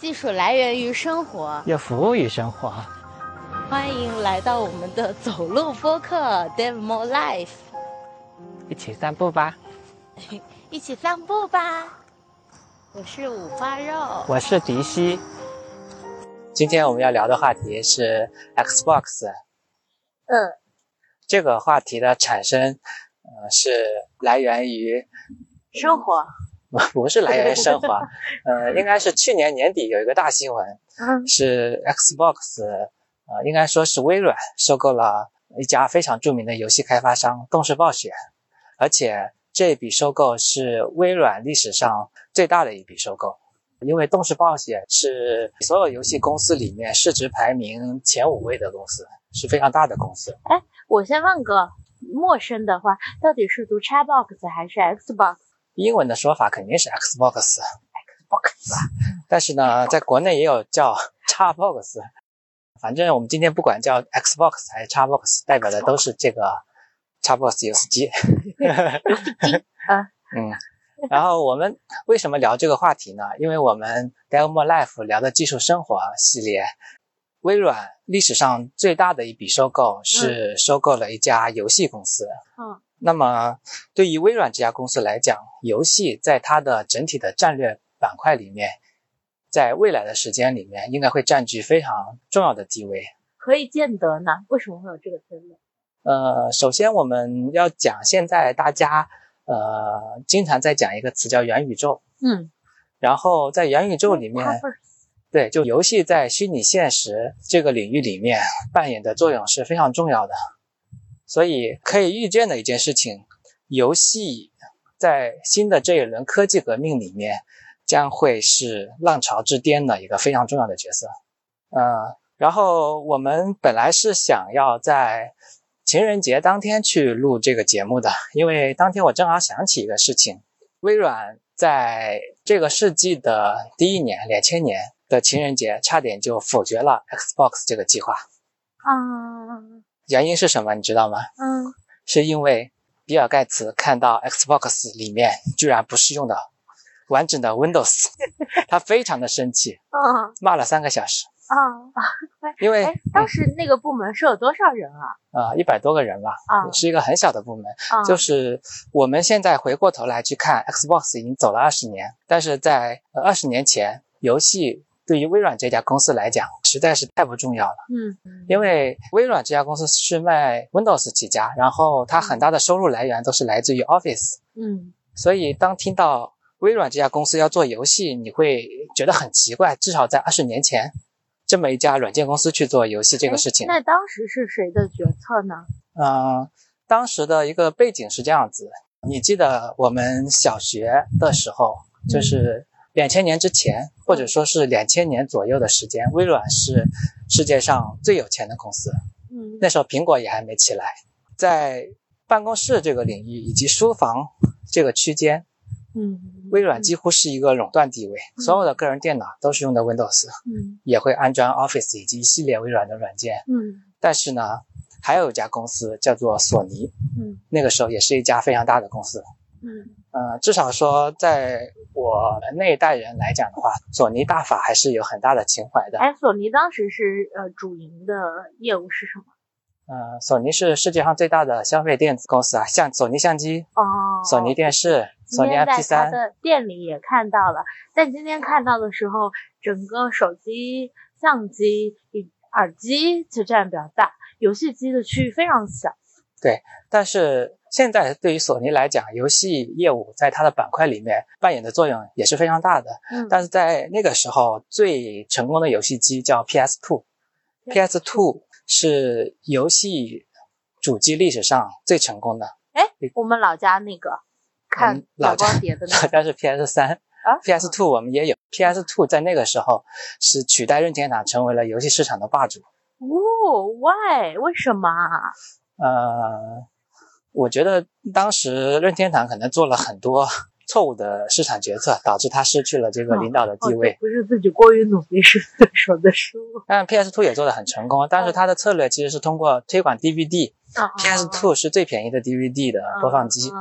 技术来源于生活，又服务于生活。欢迎来到我们的走路播客《Dave More Life》，一起散步吧！一起散步吧！我是五花肉，我是迪西。今天我们要聊的话题是 Xbox。嗯，这个话题的产生，呃，是来源于生活。不是来源于升华，呃，应该是去年年底有一个大新闻，嗯，是 Xbox，呃，应该说是微软收购了一家非常著名的游戏开发商动视暴雪，而且这笔收购是微软历史上最大的一笔收购，因为动视暴雪是所有游戏公司里面市值排名前五位的公司，是非常大的公司。哎，我先问个陌生的话，到底是读 Xbox 还是 Xbox？英文的说法肯定是 Xbox，Xbox，但是呢，在国内也有叫 Xbox，反正我们今天不管叫 Xbox 还是 Xbox，代表的都是这个 Xbox 游戏机。游戏机啊，嗯，然后我们为什么聊这个话题呢？因为我们 Delmo Life 聊的技术生活系列，微软历史上最大的一笔收购是收购了一家游戏公司。嗯。那么，对于微软这家公司来讲，游戏在它的整体的战略板块里面，在未来的时间里面，应该会占据非常重要的地位。可以见得呢？为什么会有这个推论？呃，首先我们要讲，现在大家呃经常在讲一个词叫元宇宙。嗯。然后在元宇宙里面，对，就游戏在虚拟现实这个领域里面扮演的作用是非常重要的。所以可以预见的一件事情，游戏在新的这一轮科技革命里面将会是浪潮之巅的一个非常重要的角色。呃，然后我们本来是想要在情人节当天去录这个节目的，因为当天我正好想起一个事情：微软在这个世纪的第一年，两千年的情人节，差点就否决了 Xbox 这个计划。啊。原因是什么？你知道吗？嗯，是因为比尔盖茨看到 Xbox 里面居然不是用的完整的 Windows，他非常的生气，嗯，骂了三个小时。啊，因为当时那个部门是有多少人啊？啊，一百多个人吧，啊，是一个很小的部门。就是我们现在回过头来去看，Xbox 已经走了二十年，但是在二十年前，游戏。对于微软这家公司来讲，实在是太不重要了。嗯，因为微软这家公司是卖 Windows 起家，然后它很大的收入来源都是来自于 Office。嗯，所以当听到微软这家公司要做游戏，你会觉得很奇怪。至少在二十年前，这么一家软件公司去做游戏这个事情，那当时是谁的决策呢？嗯，当时的一个背景是这样子，你记得我们小学的时候，就是。两千年之前，或者说是两千年左右的时间，微软是世界上最有钱的公司。嗯，那时候苹果也还没起来，在办公室这个领域以及书房这个区间，嗯，微软几乎是一个垄断地位，所有的个人电脑都是用的 Windows，嗯，也会安装 Office 以及一系列微软的软件。嗯，但是呢，还有一家公司叫做索尼，嗯，那个时候也是一家非常大的公司。嗯，呃，至少说在。我们那一代人来讲的话，索尼大法还是有很大的情怀的。哎，索尼当时是呃主营的业务是什么？呃，索尼是世界上最大的消费电子公司啊，像索尼相机哦，索尼电视，索尼 MP3。在的店里也看到了，但今天看到的时候，整个手机、相机、耳机就占比较大，游戏机的区域非常小。对，但是。现在对于索尼来讲，游戏业务在它的板块里面扮演的作用也是非常大的。嗯，但是在那个时候，最成功的游戏机叫 PS Two。PS Two 是游戏主机历史上最成功的。哎，我们老家那个看老光碟的，老家是 PS 三啊，PS Two 我们也有。，PS Two 在那个时候是取代任天堂成为了游戏市场的霸主。哦，Why？为什么？呃。我觉得当时任天堂可能做了很多 错误的市场决策，导致他失去了这个领导的地位。不是自己过于努力，是 对手的失误。但 PS Two 也做得很成功，但是它的策略其实是通过推广 DVD。PS Two 是最便宜的 DVD 的播放机。OK。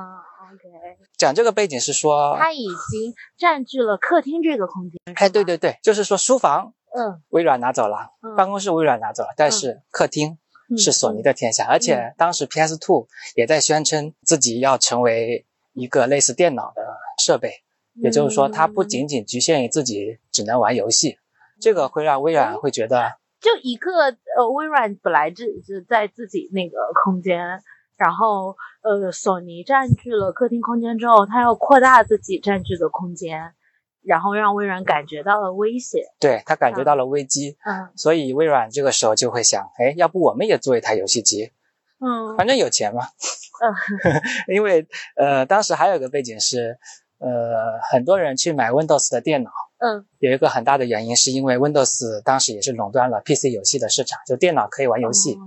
讲这个背景是说，它已经占据了客厅这个空间。哎，对对对，就是说书房，嗯，微软拿走了，办公室微软拿走了，但是客厅是索尼的天下。而且当时 PS Two 也在宣称自己要成为一个类似电脑的设备，也就是说，它不仅仅局限于自己只能玩游戏，这个会让微软会觉得，就一个呃，微软本来只是在自己那个空间。然后，呃，索尼占据了客厅空间之后，它要扩大自己占据的空间，然后让微软感觉到了威胁，对他感觉到了危机，嗯，所以微软这个时候就会想，哎，要不我们也做一台游戏机，嗯，反正有钱嘛，嗯，因为呃，当时还有一个背景是，呃，很多人去买 Windows 的电脑，嗯，有一个很大的原因是因为 Windows 当时也是垄断了 PC 游戏的市场，就电脑可以玩游戏。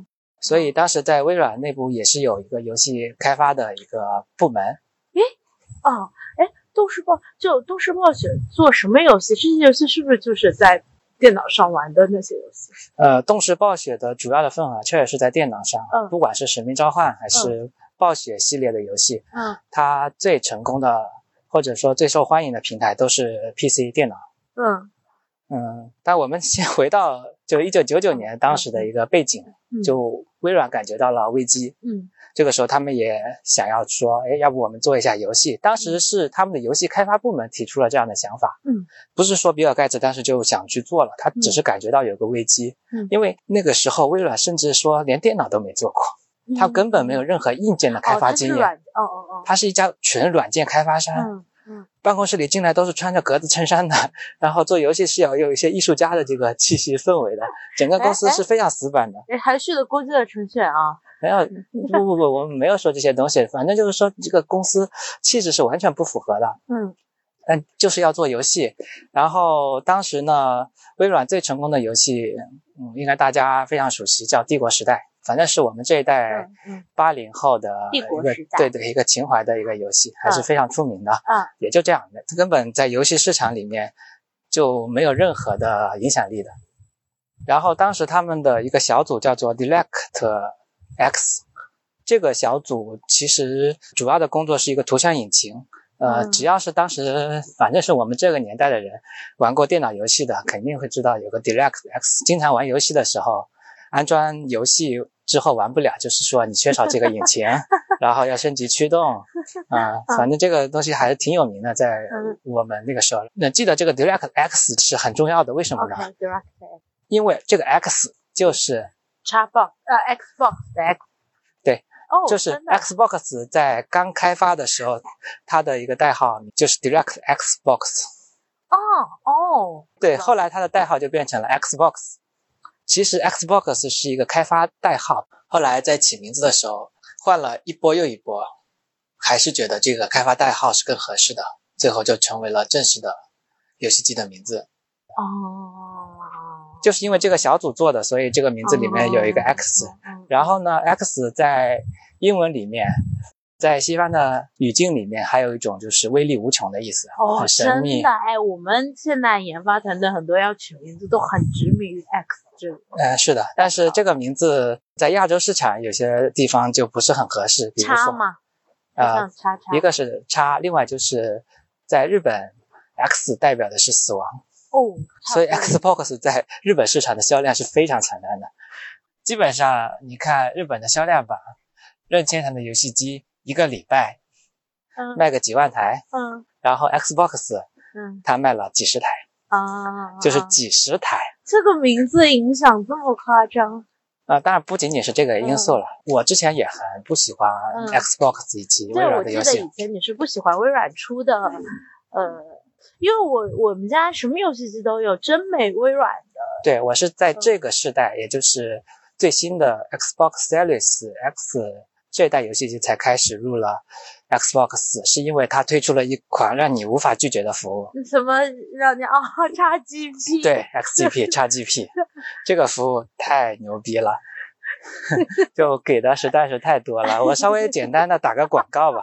所以当时在微软内部也是有一个游戏开发的一个部门。诶，哦，诶，动视暴就动视暴雪做什么游戏？这些游戏是不是就是在电脑上玩的那些游戏？呃，动视暴雪的主要的份额确实是在电脑上，嗯，不管是使命召唤还是暴雪系列的游戏，嗯，它最成功的或者说最受欢迎的平台都是 PC 电脑。嗯嗯，但我们先 回到就一九九九年当时的一个背景，就。微软感觉到了危机，嗯，这个时候他们也想要说，哎，要不我们做一下游戏？当时是他们的游戏开发部门提出了这样的想法，嗯，不是说比尔盖茨当时就想去做了，他只是感觉到有个危机，嗯，因为那个时候微软甚至说连电脑都没做过，他根本没有任何硬件的开发经验，哦哦哦，他是一家纯软件开发商，嗯。办公室里进来都是穿着格子衬衫的，然后做游戏是要有一些艺术家的这个气息氛围的，整个公司是非常死板的。哎，还续了估计的程序员啊？没有，不不不，我们没有说这些东西，反正就是说这个公司气质是完全不符合的。嗯嗯，就是要做游戏，然后当时呢，微软最成功的游戏，嗯，应该大家非常熟悉，叫《帝国时代》。反正是我们这一代八零后的一个对对一个情怀的一个游戏，还是非常出名的。嗯，也就这样的，根本在游戏市场里面就没有任何的影响力的。然后当时他们的一个小组叫做 Direct X，这个小组其实主要的工作是一个图像引擎。呃，只要是当时反正是我们这个年代的人玩过电脑游戏的，肯定会知道有个 Direct X。经常玩游戏的时候。安装游戏之后玩不了，就是说你缺少这个引擎，然后要升级驱动，啊，反正这个东西还是挺有名的，在我们那个时候。那记得这个 Direct X 是很重要的，为什么呢？Direct X，因为这个 X 就是 Xbox，呃，Xbox 的 X，对，哦，就是 Xbox 在刚开发的时候，它的一个代号就是 Direct Xbox。哦哦，对，后来它的代号就变成了 Xbox。其实 Xbox 是一个开发代号，后来在起名字的时候换了一波又一波，还是觉得这个开发代号是更合适的，最后就成为了正式的游戏机的名字。哦，就是因为这个小组做的，所以这个名字里面有一个 X。然后呢，X 在英文里面。在西方的语境里面，还有一种就是威力无穷的意思，哦，神秘。真的哎，我们现在研发团队很多要取名字都很执迷于 X 这个。呃，是的，但是这个名字在亚洲市场有些地方就不是很合适，比如说，呃，叉叉，一个是叉，另外就是在日本，X 代表的是死亡哦，所以 Xbox 在日本市场的销量是非常惨淡的。基本上，你看日本的销量榜，任天堂的游戏机。一个礼拜，嗯，卖个几万台，嗯，然后 Xbox，嗯，它卖了几十台，啊，就是几十台。这个名字影响这么夸张？啊，当然不仅仅是这个因素了。我之前也很不喜欢 Xbox 以及微软的游戏。对，我记得以前你是不喜欢微软出的，呃，因为我我们家什么游戏机都有，真美微软的。对，我是在这个时代，也就是最新的 Xbox Series X。这代游戏机才开始入了 Xbox，是因为它推出了一款让你无法拒绝的服务。什么让你啊？，XGP？对，XGP、XGP 这个服务太牛逼了，就给的实在是太多了。我稍微简单的打个广告吧，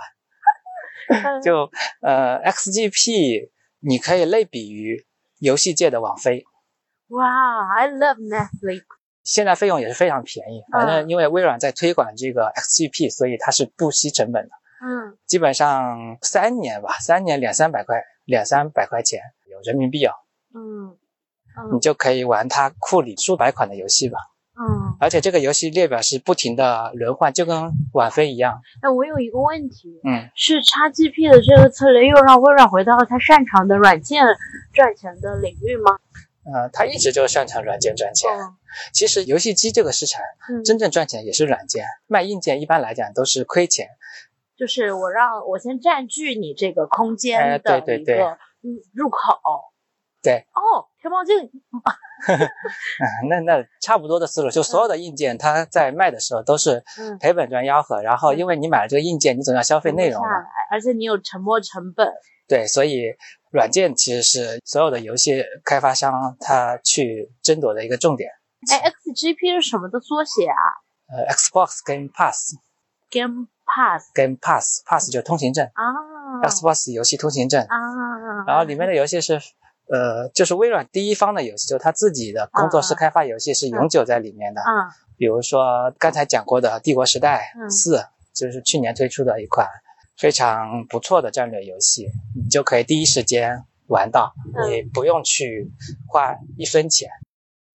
就呃，XGP 你可以类比于游戏界的网飞。哇，I love Netflix。现在费用也是非常便宜，反正因为微软在推广这个 XGP，所以它是不惜成本的。嗯，基本上三年吧，三年两三百块，两三百块钱有人民币哦，嗯你嗯就可以玩它库里数百款的游戏吧。嗯。而且这个游戏列表是不停的轮换，就跟网飞一样。哎，我有一个问题，嗯，是 XGP 的这个策略又让微软回到了它擅长的软件赚钱的领域吗？呃，它一直就擅长软件赚钱。嗯其实游戏机这个市场嗯，真正赚钱也是软件，卖硬件一般来讲都是亏钱。就是我让我先占据你这个空哎间的对对对一个嗯入口。对。哦，天猫镜。嗯，那那差不多的思路，就所有的硬件它在卖的时候都是嗯。赔本赚吆喝，然后因为你买了这个硬件，你总要消费内容嘛。而且你有沉没成本。对，所以软件其实是所有的游戏开发商他去争夺的一个重点。哎，XGP 是什么的缩写啊呃，Xbox Game Pass Game Pass Pass 就是通行证、啊 x b o x 游戏通行证，啊，然后里面的游戏是。呃，就是微软第一方的游戏，就是它自己的工作室开发游戏是永久在里面的。啊比如说刚才讲过的《帝国时代嗯四》，就是去年推出的一款非常不错的战略游戏，你就可以第一时间玩到，嗯你不用去花一分钱，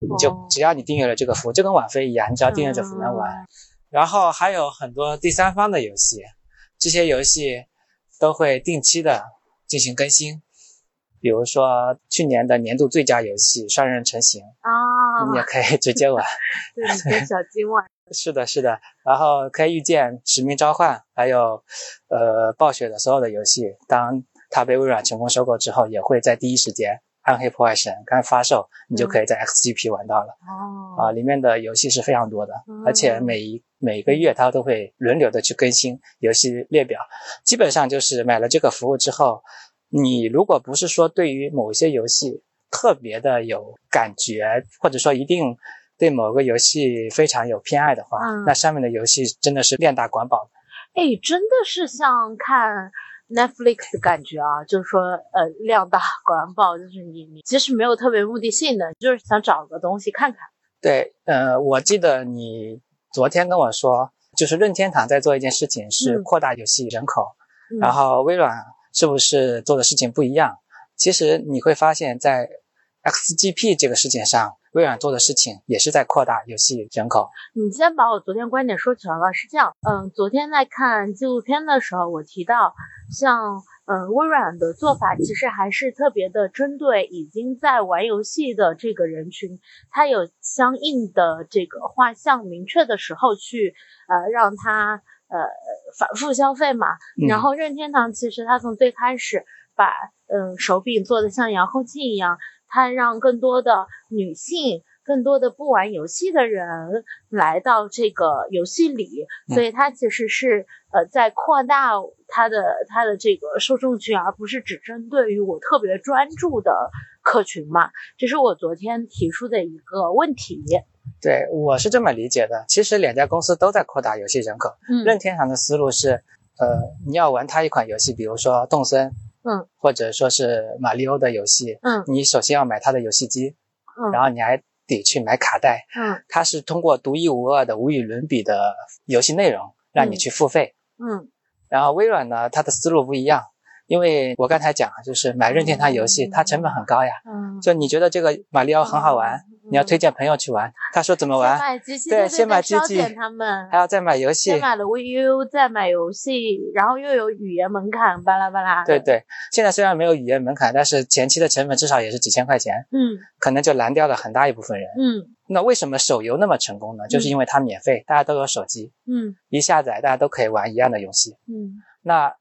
你就哦只要你订阅了这个服务，就跟网飞一样，你只要订阅这服务能玩。嗯然后还有很多第三方的游戏，这些游戏都会定期的进行更新。比如说去年的年度最佳游戏《双人成行》，啊，你也可以直接玩。对，小金玩。是的，是的，然后可以预见《使命召唤》，还有呃暴雪的所有的游戏，当它被微软成功收购之后，也会在第一时间，《暗黑破坏神》刚发售，你就可以在 XGP 玩到了、哦啊！里面的游戏是非常多的，而且每一每个月它都会轮流的去更新游戏列表，基本上就是买了这个服务之后，你如果不是说对于某些游戏特别的有感觉，或者说一定对某个游戏非常有偏爱的话，嗯那上面的游戏真的是量大管饱。哎，真的是像看 Netflix 的感觉啊，就是说，呃，量大管饱，就是你你其实没有特别目的性的，就是想找个东西看看。对，呃，我记得你昨天跟我说，就是任天堂在做一件事情，是嗯扩大游戏人口，嗯、然后微软是不是做的事情不一样？其实你会发现在 XGP 这个事情上，微软做的事情也是在扩大游戏人口。你先把我昨天观点说全了。是这样，嗯，昨天在看纪录片的时候，我提到，像嗯微软的做法其实还是特别的针对已经在玩游戏的这个人群，它有相应的这个画像明确的时候去呃让他呃反复消费嘛。嗯然后任天堂其实它从最开始把嗯手柄做的像遥控器一样，它让更多的女性。更多的不玩游戏的人来到这个游戏里，嗯所以它其实是呃在扩大它的它的这个受众群，而不是只针对于我特别专注的客群嘛。这是我昨天提出的一个问题。对，我是这么理解的。其实两家公司都在扩大游戏人口。嗯任天堂的思路是，呃，你要玩它一款游戏，比如说动森，嗯，或者说是马里奥的游戏，嗯你首先要买它的游戏机，嗯然后你还得去买卡带。嗯它是通过独一无二的、无与伦比的游戏内容让你去付费。嗯然后微软呢，它的思路不一样，因为我刚才讲，就是买任天堂游戏，嗯它成本很高呀。嗯，就你觉得这个马里奥很好玩，嗯你要推荐朋友去玩，他说怎么玩，买机器，对对先买机器他们还要再买游戏先。买了 VU，再买游戏，然后又有语言门槛，巴拉巴拉。对，对，现在虽然没有语言门槛，但是前期的成本至少也是几千块钱，嗯可能就拦掉了很大一部分人。嗯那为什么手游那么成功呢？就是因为它免费，大家都有手机，嗯一下载大家都可以玩一样的游戏。嗯那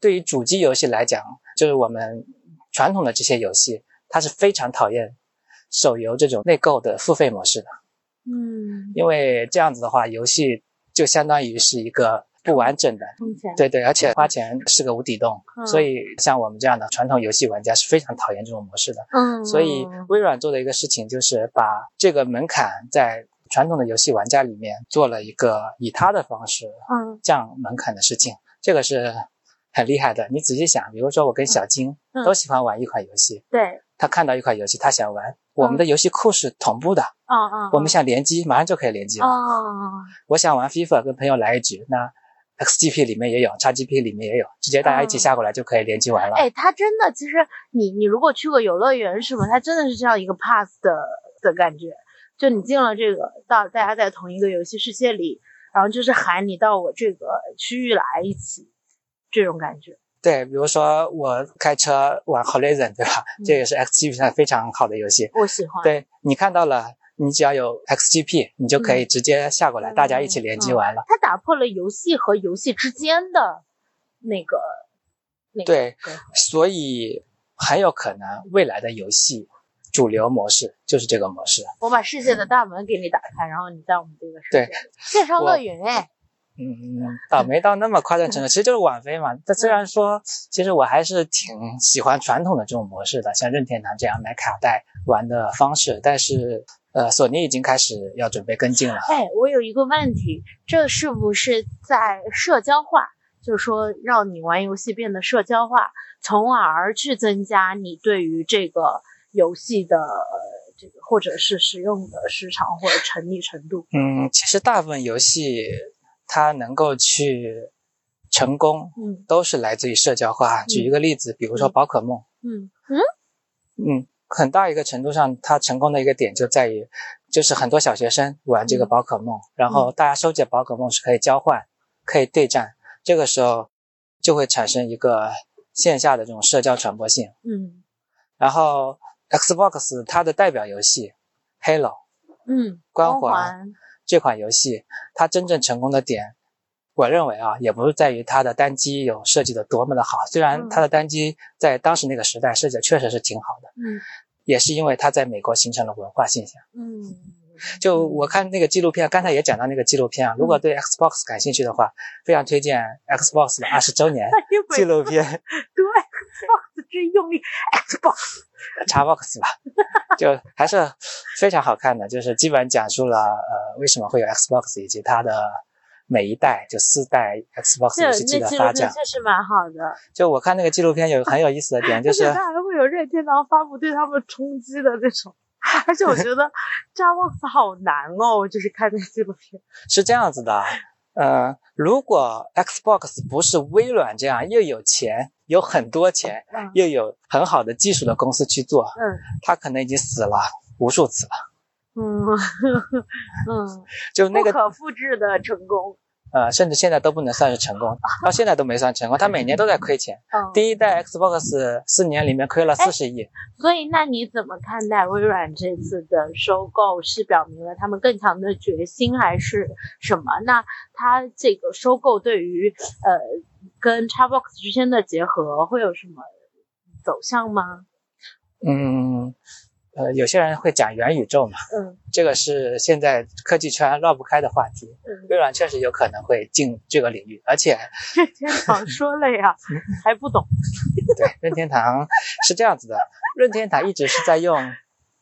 对于主机游戏来讲，就是我们传统的这些游戏，它是非常讨厌手游这种内购的付费模式的，嗯，因为这样子的话，游戏就相当于是一个不完整的。对对，而且花钱是个无底洞，嗯所以像我们这样的传统游戏玩家是非常讨厌这种模式的。嗯，所以微软做的一个事情就是把这个门槛在传统的游戏玩家里面做了一个以他的方式嗯降门槛的事情，这个是很厉害的。你仔细想，比如说我跟小金嗯都喜欢玩一款游戏，对，他看到一款游戏他想玩，我们的游戏库是同步的，嗯嗯，我们想联机马上就可以联机了。哦，我想玩 FIFA 跟朋友来一局，那 XGP 里面也有，XGP 里面也有，直接大家一起下过来就可以联机玩了。哎，它真的，其实你你如果去过游乐园什么，它真的是这样一个 pass 的的感觉。就你进了这个，到大家在同一个游戏世界里，然后就是喊你到我这个区域来一起，这种感觉。对，比如说我开车玩 Horizon，对吧？这也是 XGP 上非常好的游戏。我喜欢。对你看到了，你只要有 XGP，你就可以直接下过来，大家一起联机玩了。它打破了游戏和游戏之间的那个，那个。对，所以很有可能未来的游戏。主流模式就是这个模式。我把世界的大门给你打开，然后你在我们这个世界。对，线上乐园哎。嗯，倒 没到那么夸张程度，其实就是网飞嘛。但虽然说，其实我还是挺喜欢传统的这种模式的，像任天堂这样买卡带玩的方式。但是，呃，索尼已经开始要准备跟进了。哎，我有一个问题，这是不是在社交化？就是说，让你玩游戏变得社交化，从而去增加你对于这个。游戏的这个，或者是使用的时长或者沉溺程度。嗯，其实大部分游戏它能够去成功，嗯，都是来自于社交化。举一个例子，比如说宝可梦，嗯。嗯？嗯，很大一个程度上，它成功的一个点就在于，就是很多小学生玩这个宝可梦，然后大家收集宝可梦是可以交换、可以对战，这个时候就会产生一个线下的这种社交传播性。嗯，然后。Xbox 它的代表游戏《Halo》，嗯，光环这款游戏，它真正成功的点，我认为啊，也不是在于它的单机有设计的多么的好，虽然它的单机在当时那个时代设计的确实是挺好的，嗯，也是因为它在美国形成了文化现象，嗯，就我看那个纪录片，刚才也讲到那个纪录片啊，如果对 Xbox 感兴趣的话，非常推荐 Xbox 的二十周年纪录片，对，Xbox 之用力，Xbox。Xbox 吧，就还是非常好看的，就是基本讲述了呃为什么会有 Xbox 以及它的每一代就四代 Xbox 游戏机的发展，确实蛮好的。就我看那个纪录片有很有意思的点，就是它还会有任天堂发布对他们冲击的那种，而且我觉得 Xbox 好难哦，就是看那个纪录片。是这样子的，呃，如果 Xbox 不是微软这样又有钱。有很多钱，又有很好的技术的公司去做，嗯，他可能已经死了无数次了，嗯 嗯，就那个不可复制的成功，呃，甚至现在都不能算是成功，到现在都没算成功，他每年都在亏钱。嗯，第一代 Xbox 四年里面亏了四十亿。所以，那你怎么看待微软这次的收购？是表明了他们更强的决心，还是什么？那它这个收购对于呃？跟 Xbox 之间的结合会有什么走向吗？嗯，呃，有些人会讲元宇宙嘛，嗯，这个是现在科技圈绕不开的话题。嗯，微软确实有可能会进这个领域，而且任天堂说了呀，还不懂。对，任天堂是这样子的，任天堂一直是在用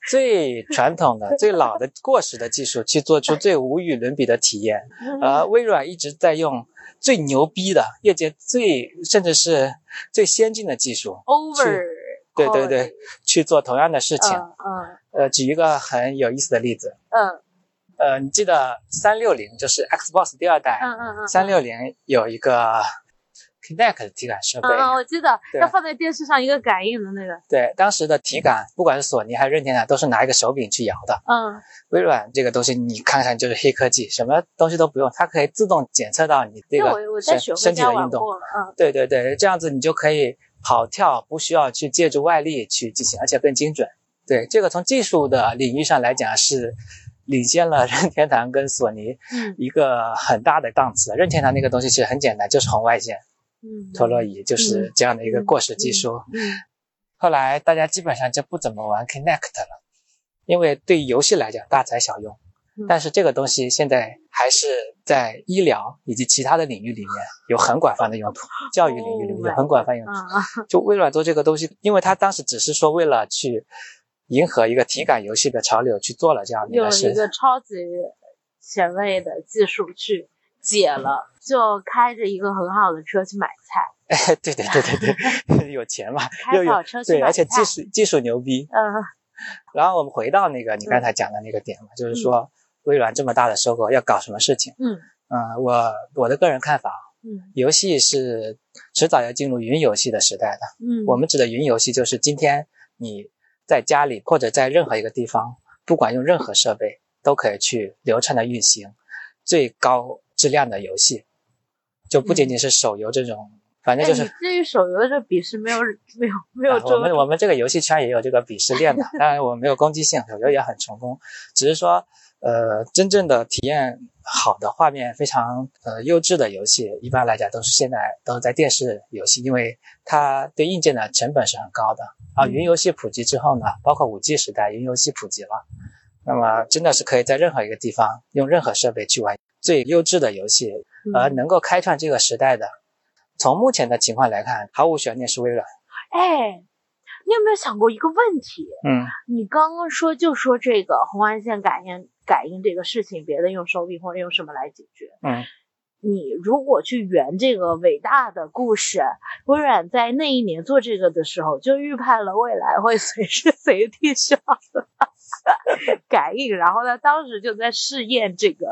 最传统的、最老的、过时的技术去做出最无与伦比的体验，而微软一直在用。最牛逼的业界最甚至是最先进的技术，over，对对对，去做同样的事情。嗯，呃，举一个很有意思的例子。嗯，呃，你记得三六零就是 Xbox 第二代，嗯嗯嗯，三六零有一个。Kinect 的体感设备，嗯，我记得要放在电视上一个感应的那个。对，当时的体感，不管是索尼还是任天堂，都是拿一个手柄去摇的。嗯，微软这个东西，你看看就是黑科技，什么东西都不用，它可以自动检测到你这个身身体的运动。嗯，对对对，这样子你就可以跑跳，不需要去借助外力去进行，而且更精准。对，这个从技术的领域上来讲是领先了 任天堂跟索尼一个很大的档次。任天堂那个东西其实很简单，就是红外线。陀螺仪就是这样的一个过时技术。嗯，后来大家基本上就不怎么玩 Kinect 了，因为对于游戏来讲大材小用。但是这个东西现在还是在医疗以及其他的领域里面有很广泛的用途，教育领域里面有很广泛用途。就微软做这个东西，因为它当时只是说为了去迎合一个体感游戏的潮流去做了这样的一个事。有一个超级前卫的技术去。解了，就开着一个很好的车去买菜。哎，对对对对对，有钱嘛，又有车去对，而且技术技术牛逼。嗯。然后我们回到那个你刚才讲的那个点嘛，就是说微软这么大的收购要搞什么事情？嗯。嗯，我我的个人看法，嗯游戏是迟早要进入云游戏的时代的。嗯，我们指的云游戏就是今天你在家里或者在任何一个地方，不管用任何设备，都可以去流畅的运行最高质量的游戏，就不仅仅是手游这种，反正就是。哎、至于手游的这鄙视没有没有没有、啊、我们我们这个游戏圈也有这个鄙视链的，当然我没有攻击性，手游也很成功，只是说呃真正的体验好的画面非常呃优质的游戏，一般来讲都是现在都是在电视游戏，因为它对硬件的成本是很高的啊。云游戏普及之后呢，包括五 G 时代，云游戏普及了，那么真的是可以在任何一个地方用任何设备去玩最优质的游戏，而能够开创这个时代的。从目前的情况来看，毫无悬念是微软。哎，你有没有想过一个问题？嗯，你刚刚说就说这个红外线感应感应这个事情，别的用手柄或者用什么来解决？嗯，你如果去圆这个伟大的故事，微软在那一年做这个的时候，就预判了未来会随时随地需要 感应，然后他当时就在试验这个。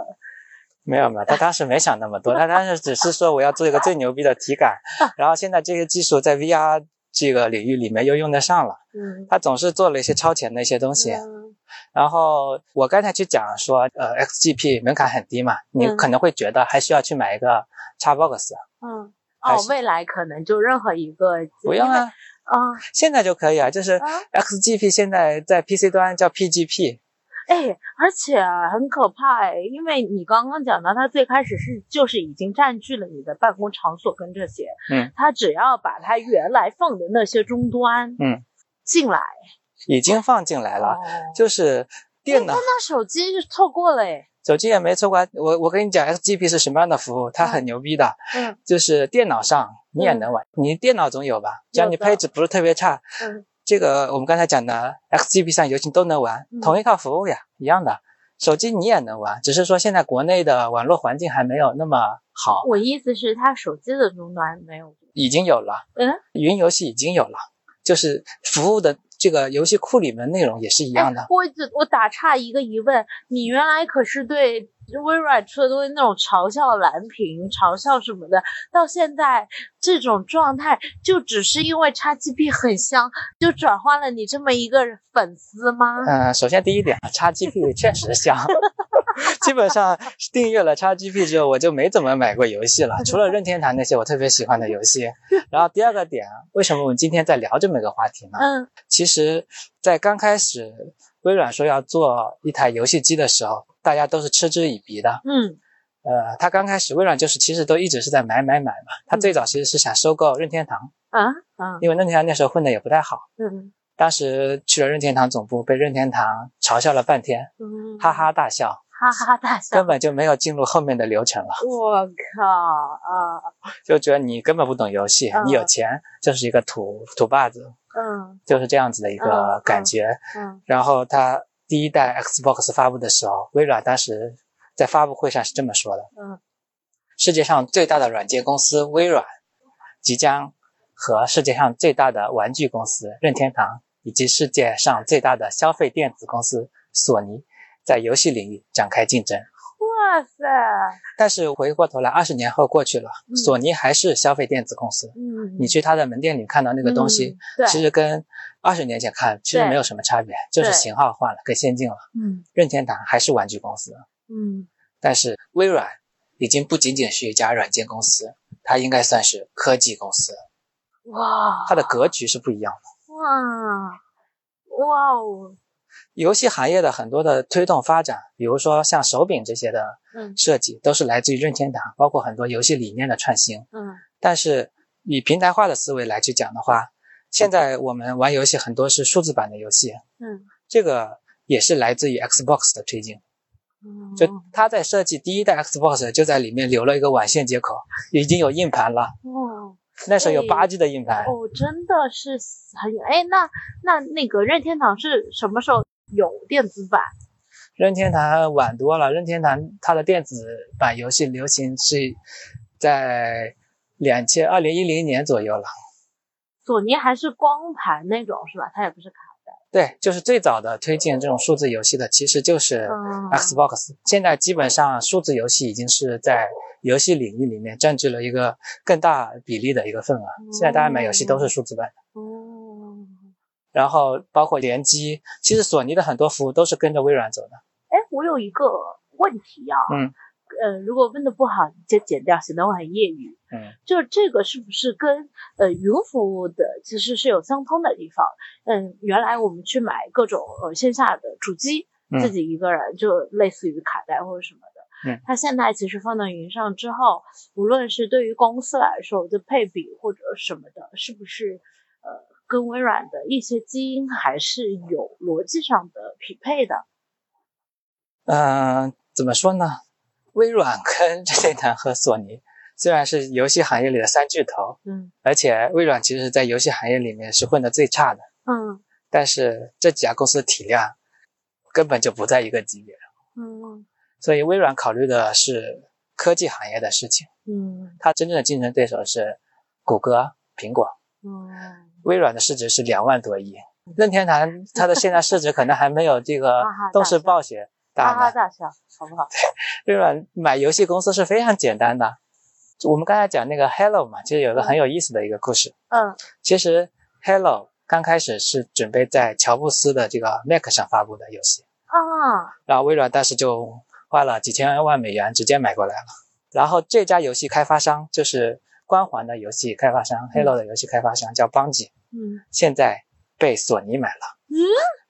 没有没有，他当时没想那么多，他当时只是说我要做一个最牛逼的体感，然后现在这个技术在 VR 这个领域里面又用得上了，嗯，他总是做了一些超前的一些东西，嗯、然后我刚才去讲说，呃，XGP 门槛很低嘛，你可能会觉得还需要去买一个 Xbox，嗯，哦，未来可能就任何一个不用啊，啊，现在就可以啊，就是啊。XGP 现在在 PC 端叫 PGP。哎，而且很可怕哎，因为你刚刚讲到，它最开始是就是已经占据了你的办公场所跟这些，嗯，它只要把它原来放的那些终端，嗯，进来，已经放进来了，哦、就是。电脑，那手机就错过了哎，手机也没错过，我我跟你讲，XGP 是什么样的服务，它很牛逼的，嗯，就是电脑上你也能玩，嗯、你电脑总有吧，只要你配置不是特别差，嗯，这个我们刚才讲的 XGP 上游戏都能玩，嗯、同一套服务呀，一样的。手机你也能玩，只是说现在国内的网络环境还没有那么好。我意思是，它手机的终端没有，已经有了。嗯，云游戏已经有了，就是服务的这个游戏库里面内容也是一样的。哎、我我打岔一个疑问，你原来可是对微软出的东西那种嘲笑蓝屏、嘲笑什么的，到现在这种状态，就只是因为 XGP 很香，就转换了你这么一个粉丝吗？嗯、呃，首先第一点，XGP 确实香。基本上订阅了 XGP 之后，我就没怎么买过游戏了，除了任天堂那些我特别喜欢的游戏。然后第二个点，为什么我们今天在聊这么一个话题呢？嗯，其实，在刚开始微软说要做一台游戏机的时候，大家都是嗤之以鼻的。嗯，呃，他刚开始微软就是其实都一直是在买买买嘛，他最早其实是想收购任天堂。啊啊，因为任天堂那时候混的也不太好。嗯。当时去了任天堂总部，被任天堂嘲笑了半天，嗯，哈哈大笑，哈哈大笑，根本就没有进入后面的流程了。我靠啊！就觉得你根本不懂游戏，嗯、你有钱就是一个土土把子，嗯，就是这样子的一个感觉。嗯，嗯然后他第一代 Xbox 发布的时候，微软当时在发布会上是这么说的：嗯，世界上最大的软件公司微软即将和世界上最大的玩具公司任天堂。以及世界上最大的消费电子公司索尼，在游戏领域展开竞争。哇塞！但是回过头来，二十年后过去了，嗯、索尼还是消费电子公司。嗯，你去他的门店里看到那个东西，嗯、其实跟二十年前看其实没有什么差别，就是型号换了，更先进了。嗯，任天堂还是玩具公司。嗯，但是微软已经不仅仅是一家软件公司，它应该算是科技公司。哇，它的格局是不一样的。哇，哇哦！游戏行业的很多的推动发展，比如说像手柄这些的设计，嗯、都是来自于任天堂，包括很多游戏理念的创新。嗯，但是以平台化的思维来去讲的话，现在我们玩游戏很多是数字版的游戏。嗯，这个也是来自于 Xbox 的推进。嗯，就他在设计第一代 Xbox 就在里面留了一个网线接口，已经有硬盘了。哦。那时候有八 G 的硬盘哦，真的是很哎，那那那个任天堂是什么时候有电子版？任天堂晚多了，任天堂它的电子版游戏流行是在两千二零一零年左右了。索尼还是光盘那种是吧？它也不是卡带。对，就是最早的推荐这种数字游戏的，其实就是 Xbox。嗯、现在基本上数字游戏已经是在游戏领域里面占据了一个更大比例的一个份额。现在大家买游戏都是数字版的。哦。然后包括联机，其实索尼的很多服务都是跟着微软走的。哎，我有一个问题啊。嗯。呃，如果问的不好，就剪掉，显得我很业余。嗯。就这个是不是跟呃云服务的其实是有相通的地方？嗯，原来我们去买各种呃线下的主机，自己一个人就类似于卡带或者什么的。嗯，它现在其实放到云上之后，无论是对于公司来说的配比或者什么的，是不是呃跟微软的一些基因还是有逻辑上的匹配的？嗯，怎么说呢？微软跟任天堂和索尼虽然是游戏行业里的三巨头，嗯，而且微软其实在游戏行业里面是混得最差的，嗯，但是这几家公司的体量根本就不在一个级别，嗯。所以微软考虑的是科技行业的事情，嗯，它真正的竞争对手是谷歌、苹果，嗯，微软的市值是两万多亿，任天堂 它的现在市值可能还没有这个动视暴雪大哈大笑，好不好？微软买游戏公司是非常简单的，我们刚才讲那个 Hello 嘛，其实有个很有意思的一个故事，嗯，其实 Hello 刚开始是准备在乔布斯的这个 Mac 上发布的游戏，啊，然后微软当时就。花了几千万美元直接买过来了，然后这家游戏开发商就是光环的游戏开发商，Halo 的游戏开发商叫邦吉，嗯，现在被索尼买了，嗯，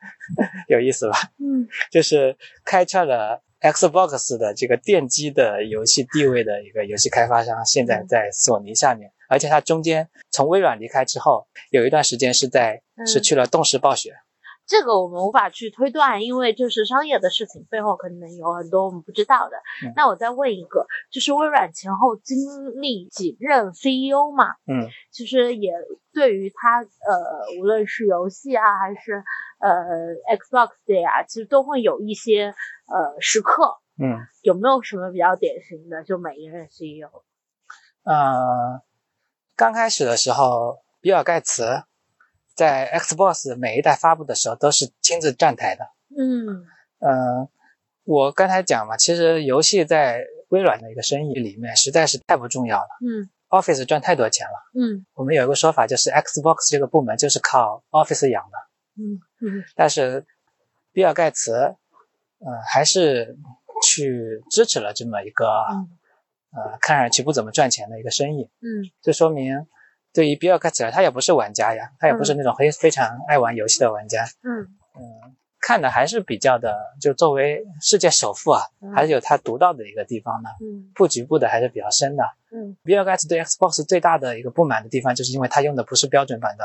有意思吧？嗯，就是开创了 Xbox 的这个奠基的游戏地位的一个游戏开发商，现在在索尼下面，而且它中间从微软离开之后，有一段时间是在是去了动视暴雪。这个我们无法去推断，因为就是商业的事情，背后可能有很多我们不知道的。那我再问一个，就是微软前后经历几任 CEO 嘛？嗯，其实也对于他呃，无论是游戏啊，还是呃 Xbox 的呀，其实都会有一些呃时刻。嗯，有没有什么比较典型的？就每一任 CEO？呃，刚开始的时候，比尔盖茨。在 Xbox 每一代发布的时候，都是亲自站台的。嗯嗯，我刚才讲嘛，其实游戏在微软的一个生意里面实在是太不重要了。嗯，Office 赚太多钱了。嗯，我们有一个说法，就是 Xbox 这个部门就是靠 Office 养的。嗯嗯，但是比尔盖茨，呃，还是去支持了这么一个，呃，看上去不怎么赚钱的一个生意。嗯，这说明。对于比尔盖茨，他也不是玩家呀，他也不是那种非非常爱玩游戏的玩家。嗯嗯，看的还是比较的，就作为世界首富啊，还是有他独到的一个地方的。嗯，布局布的还是比较深的。嗯，比尔盖茨对 Xbox 最大的一个不满的地方，就是因为他用的不是标准版的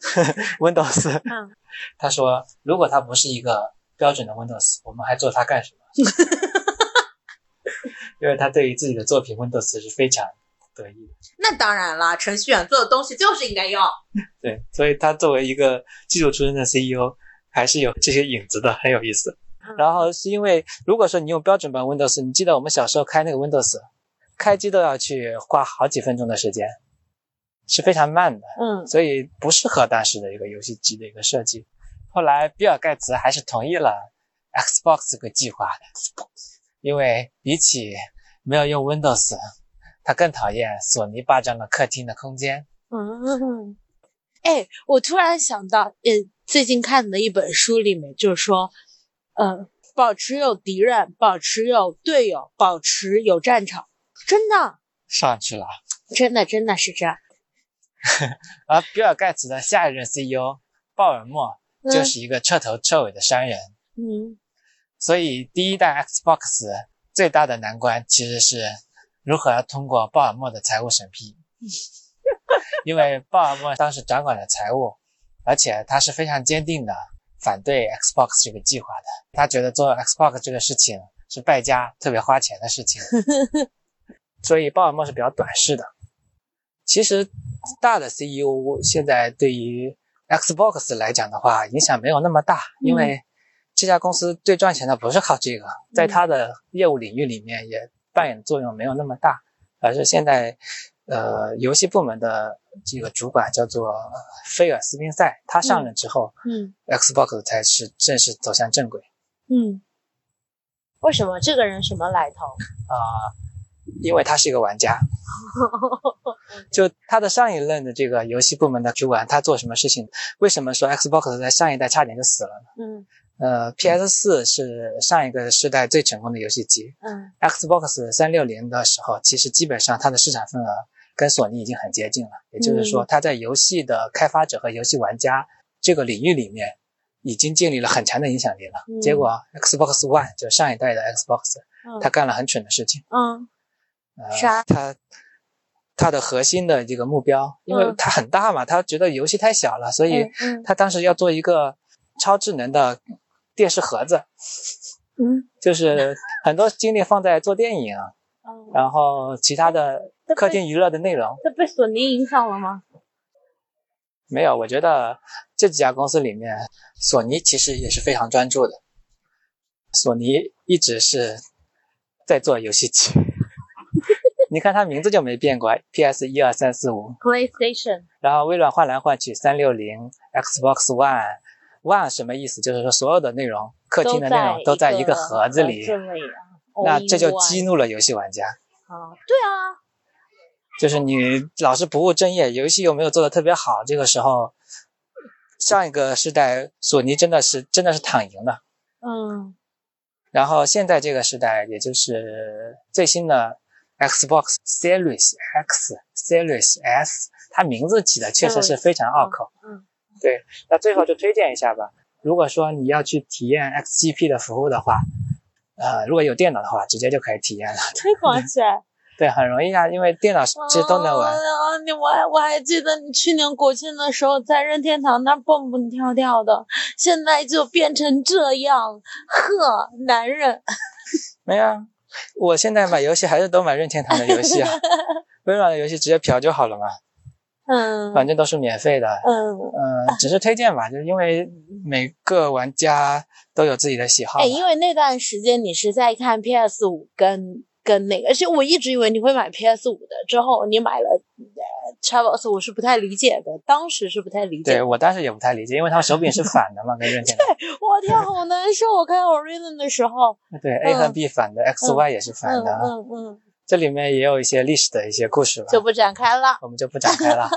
Windows。嗯，他说，如果他不是一个标准的 Windows，我们还做它干什么？因为他对于自己的作品 Windows 是非常。得意，那当然啦，程序员做的东西就是应该用。对，所以他作为一个技术出身的 CEO，还是有这些影子的，很有意思。然后是因为，如果说你用标准版 Windows，你记得我们小时候开那个 Windows，开机都要去花好几分钟的时间，是非常慢的。嗯，所以不适合当时的一个游戏机的一个设计。后来比尔盖茨还是同意了 Xbox 这个计划的，因为比起没有用 Windows。他更讨厌索尼霸占了客厅的空间。嗯，哎，我突然想到，呃，最近看的一本书里面就是说，呃，保持有敌人，保持有队友，保持有战场，真的上去了，真的真的是这样。而比尔盖茨的下一任 CEO 鲍尔默就是一个彻头彻尾的商人。嗯，所以第一代 Xbox 最大的难关其实是。如何要通过鲍尔默的财务审批？因为鲍尔默当时掌管了财务，而且他是非常坚定的反对 Xbox 这个计划的。他觉得做 Xbox 这个事情是败家、特别花钱的事情，所以鲍尔默是比较短视的。其实大的 CEO 现在对于 Xbox 来讲的话，影响没有那么大，因为这家公司最赚钱的不是靠这个，在他的业务领域里面也。扮演的作用没有那么大，而是现在，呃，游戏部门的这个主管叫做菲尔斯宾塞，他上任之后，嗯，Xbox 才是正式走向正轨。嗯，为什么这个人什么来头？啊，因为他是一个玩家。就他的上一任的这个游戏部门的主管，他做什么事情？为什么说 Xbox 在上一代差点就死了呢？嗯呃，PS 四是上一个世代最成功的游戏机嗯，Xbox 三六零的时候，其实基本上它的市场份额跟索尼已经很接近了，也就是说，它在游戏的开发者和游戏玩家这个领域里面，已经建立了很强的影响力了。嗯。结果 Xbox One 就上一代的 Xbox，嗯。他干了很蠢的事情。嗯。呃啥他他的核心的这个目标，因为嗯。它很大嘛，它觉得游戏太小了，所以嗯嗯。他当时要做一个超智能的电视盒子，嗯 就是很多精力放在做电影，嗯，然后其他的客厅娱乐的内容这被索尼影响了吗？没有。我觉得这几家公司里面，索尼其实也是非常专注的。索尼一直是在做游戏机，你看它名字就没变过，PS 一二三四五，PlayStation，然后微软换来换去，三六零、Xbox One。One 什么意思？就是说所有的内容，客厅的内容都在一个盒子里，那这就激怒了游戏玩家。啊，对啊，就是你老是不务正业，游戏又没有做的特别好，这个时候，上一个时代索尼真的是真的是躺赢了。嗯然后现在这个时代，也就是最新的 Xbox Series X、Series S，它名字起的确实是非常拗口。嗯对，那最后就推荐一下吧。如果说你要去体验 XGP 的服务的话，呃，如果有电脑的话，直接就可以体验了。推广起来。对，很容易啊，因为电脑其实都能玩。啊，你我还我还记得你去年国庆的时候在任天堂那儿蹦蹦跳跳的，现在就变成这样，呵，男人。没有啊，我现在买游戏还是都买任天堂的游戏啊，微软的游戏直接嫖就好了嘛，嗯反正都是免费的。嗯，嗯、只是推荐吧，就是因为每个玩家都有自己的喜好嘛。哎，因为那段时间你是在看 PS 五跟跟那个，而且我一直以为你会买 PS 五的，之后你买了呃 Xbox，我是不太理解的，当时是不太理解。对我当时也不太理解，因为他们手柄是反的嘛，跟任天 堂。我天，好难受！我看 Origin 的时候，对 A 和 B 反的、x Y 也是反嗯的。嗯嗯，这里面也有一些历史的一些故事吧，就不展开了。我们就不展开了。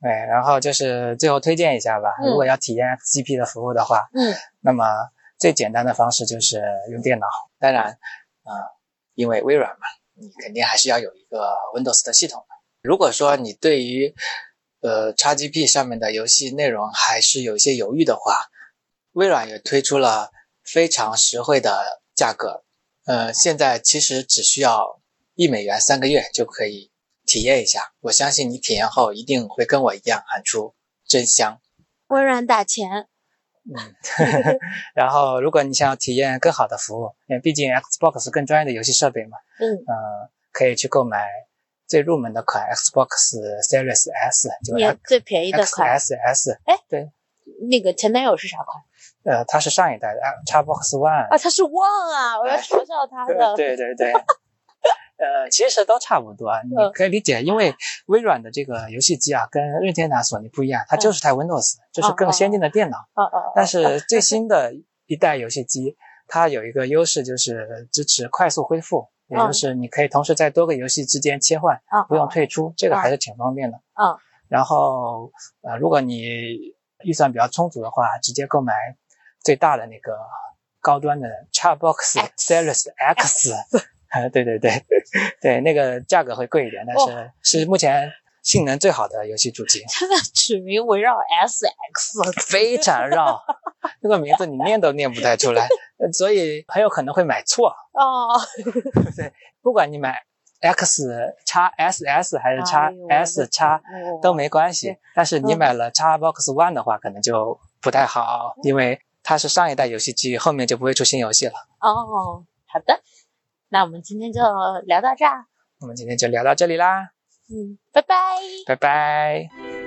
对，然后就是最后推荐一下吧，嗯如果要体验 XGP 的服务的话，嗯那么最简单的方式就是用电脑。当然，啊、因为微软嘛，你肯定还是要有一个 Windows 的系统的。如果说你对于呃 XGP 上面的游戏内容还是有一些犹豫的话，微软也推出了非常实惠的价格。呃，现在其实只需要一美元三个月就可以体验一下。我相信你体验后一定会跟我一样喊出真香。微软打钱。嗯，然后如果你想要体验更好的服务，因为毕竟 Xbox 更专业的游戏设备嘛，嗯呃，可以去购买最入门的款 Xbox Series S，就也最便宜的款。S S。哎，对那个前男友是啥款呃，他是上一代的 Xbox One，啊？他是 One 啊！我要嘲笑他对的。对对对，呃，其实都差不多，你嗯可以理解，因为微软的这个游戏机啊，跟任天堂、索尼不一样，它就是台 Windows，就是更先进的电脑。哦哦哦。但是最新的一代游戏机，它有一个优势就是支持快速恢复，也就是你可以同时在多个游戏之间切换，啊不用退出，这个还是挺方便的。嗯。然后呃，如果你预算比较充足的话，直接购买最大的那个高端的 Xbox X Series X，呃 对对对对，那个价格会贵一点，但是是目前性能最好的游戏主机。它的取名围绕 SX，非常绕，这个名字你念都念不太出来，呃所以很有可能会买错。哦，对不管你买 X 叉 SS 还是叉哎呦我的 S 叉天哦都没关系，但是你嗯买了 Xbox One 的话，可能就不太好，因为它是上一代游戏机，后面就不会出新游戏了。哦，好的，那我们今天就聊到这儿，我们今天就聊到这里啦，嗯，拜拜。拜拜。